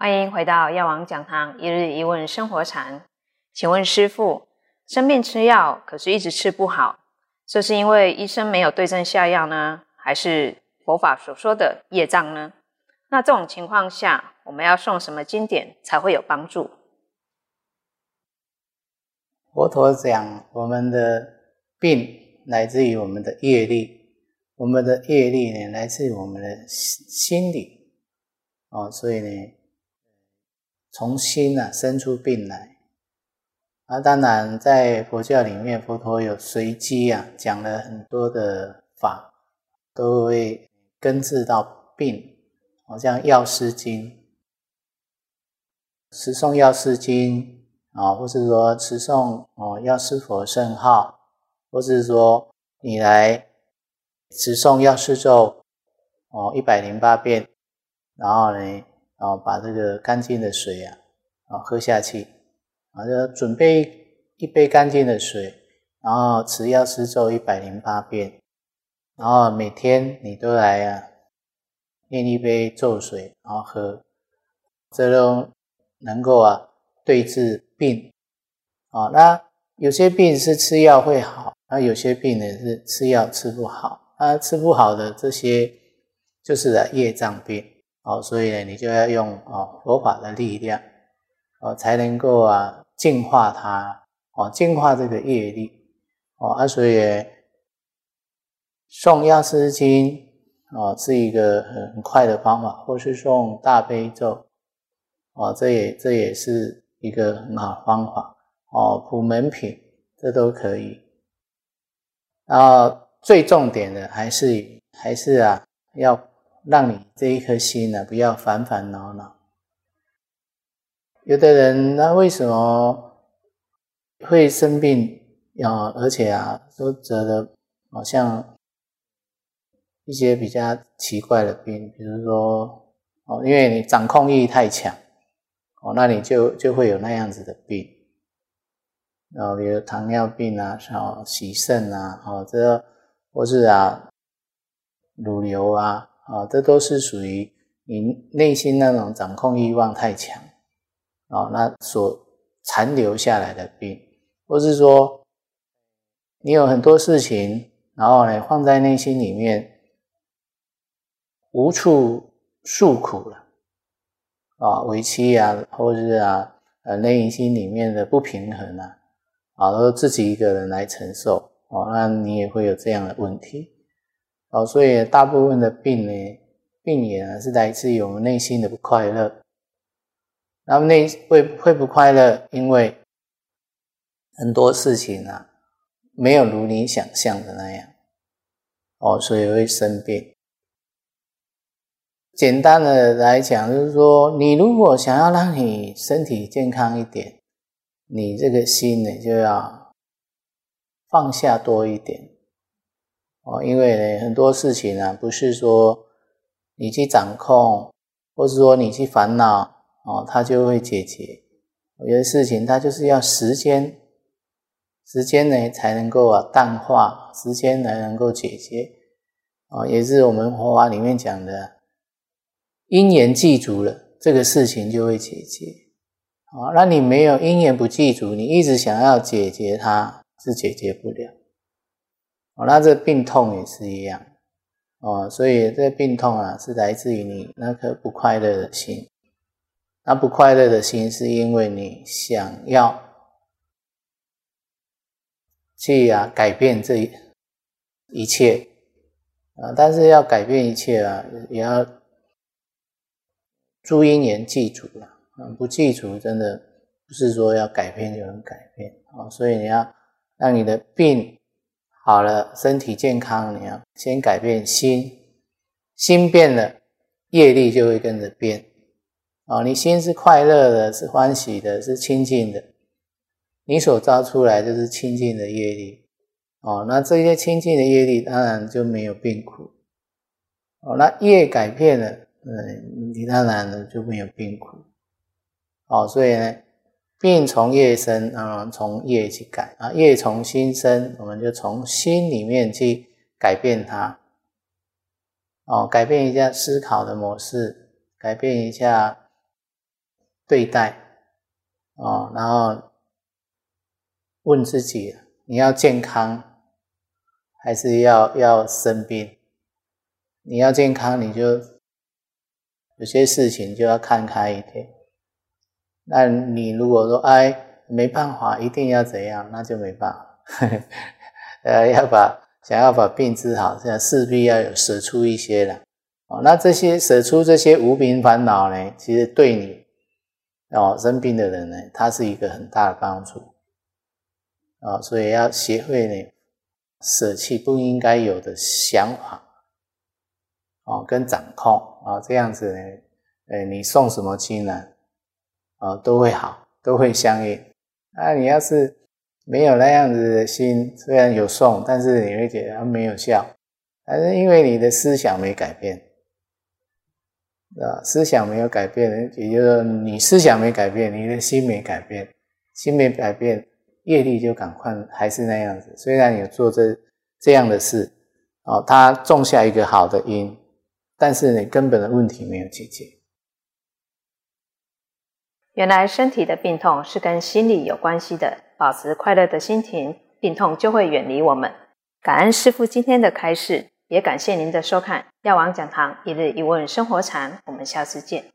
欢迎回到药王讲堂一日一问生活禅。请问师父，生病吃药，可是一直吃不好，这是因为医生没有对症下药呢，还是佛法所说的业障呢？那这种情况下，我们要诵什么经典才会有帮助？佛陀讲，我们的病来自于我们的业力，我们的业力呢，来自于我们的心理，哦，所以呢，从心啊生出病来。啊，当然在佛教里面，佛陀有随机啊，讲了很多的法，都会根治到病，好像《药师经》，持诵《药师经》。啊，或是说持诵哦药师佛圣号，或是说你来持诵药师咒哦一百零八遍，然后呢，哦把这个干净的水啊啊喝下去，啊就准备一杯干净的水，然后持药师咒一百零八遍，然后每天你都来啊念一杯咒水，然后喝，这都能够啊对治。病啊，那有些病是吃药会好，那有些病呢是吃药吃不好，啊，吃不好的这些就是啊业障病哦，所以呢，你就要用啊佛法的力量哦，才能够啊净化它哦，净化这个业力哦，啊，所以送药师经哦是一个很快的方法，或是送大悲咒哦，这也这也是。一个很好方法哦，普门品这都可以。然后最重点的还是还是啊，要让你这一颗心呢不要烦烦恼恼。有的人那为什么会生病啊？而且啊都得了好像一些比较奇怪的病，比如说哦，因为你掌控欲太强。哦，那你就就会有那样子的病，哦，比如糖尿病啊，哦，洗肾啊，哦，这或是啊，乳瘤啊，啊，这都是属于你内心那种掌控欲望太强，啊，那所残留下来的病，或是说你有很多事情，然后呢放在内心里面，无处诉苦了。啊，委屈啊，或是啊，呃，内心里面的不平衡啊，啊，都自己一个人来承受，哦，那你也会有这样的问题，哦，所以大部分的病呢，病源啊是来自于我们内心的不快乐。那么内会会不快乐，因为很多事情啊，没有如你想象的那样，哦，所以会生病。简单的来讲，就是说，你如果想要让你身体健康一点，你这个心呢就要放下多一点哦。因为呢，很多事情呢，不是说你去掌控，或是说你去烦恼哦，它就会解决。有些事情它就是要时间，时间呢才能够啊淡化，时间才能够解决啊，也是我们佛法里面讲的。因缘具足了，这个事情就会解决。啊，那你没有因缘不具足，你一直想要解决它，是解决不了。哦，那这病痛也是一样。哦，所以这病痛啊，是来自于你那颗不快乐的心。那不快乐的心，是因为你想要去啊改变这一切啊，但是要改变一切啊，也要。诸因缘记住了，嗯，不记住真的不是说要改变就能改变啊，所以你要让你的病好了，身体健康，你要先改变心，心变了，业力就会跟着变啊。你心是快乐的，是欢喜的，是清净的，你所造出来就是清净的业力哦。那这些清净的业力当然就没有病苦哦。那业改变了。嗯，你当然呢就没有病苦，哦，所以呢，病从业生，嗯，从业去改啊，业从心生，我们就从心里面去改变它，哦，改变一下思考的模式，改变一下对待哦，然后问自己：你要健康，还是要要生病？你要健康，你就有些事情就要看开一点。那你如果说哎没办法，一定要怎样，那就没办法。呃，要把想要把病治好，现在势必要有舍出一些了。哦，那这些舍出这些无名烦恼呢，其实对你哦生病的人呢，他是一个很大的帮助。啊，所以要学会呢舍弃不应该有的想法。哦，跟掌控啊，这样子呢，呃，你送什么亲呢？啊都会好，都会相应。那你要是没有那样子的心，虽然有送，但是你会觉得没有效，还是因为你的思想没改变，啊，思想没有改变，也就是说你思想没改变，你的心没改变，心没改变，业力就赶快还是那样子。虽然有做这这样的事，哦，他种下一个好的因。但是你根本的问题没有解决。原来身体的病痛是跟心理有关系的，保持快乐的心情，病痛就会远离我们。感恩师傅今天的开示，也感谢您的收看《药王讲堂一日一问生活禅》，我们下次见。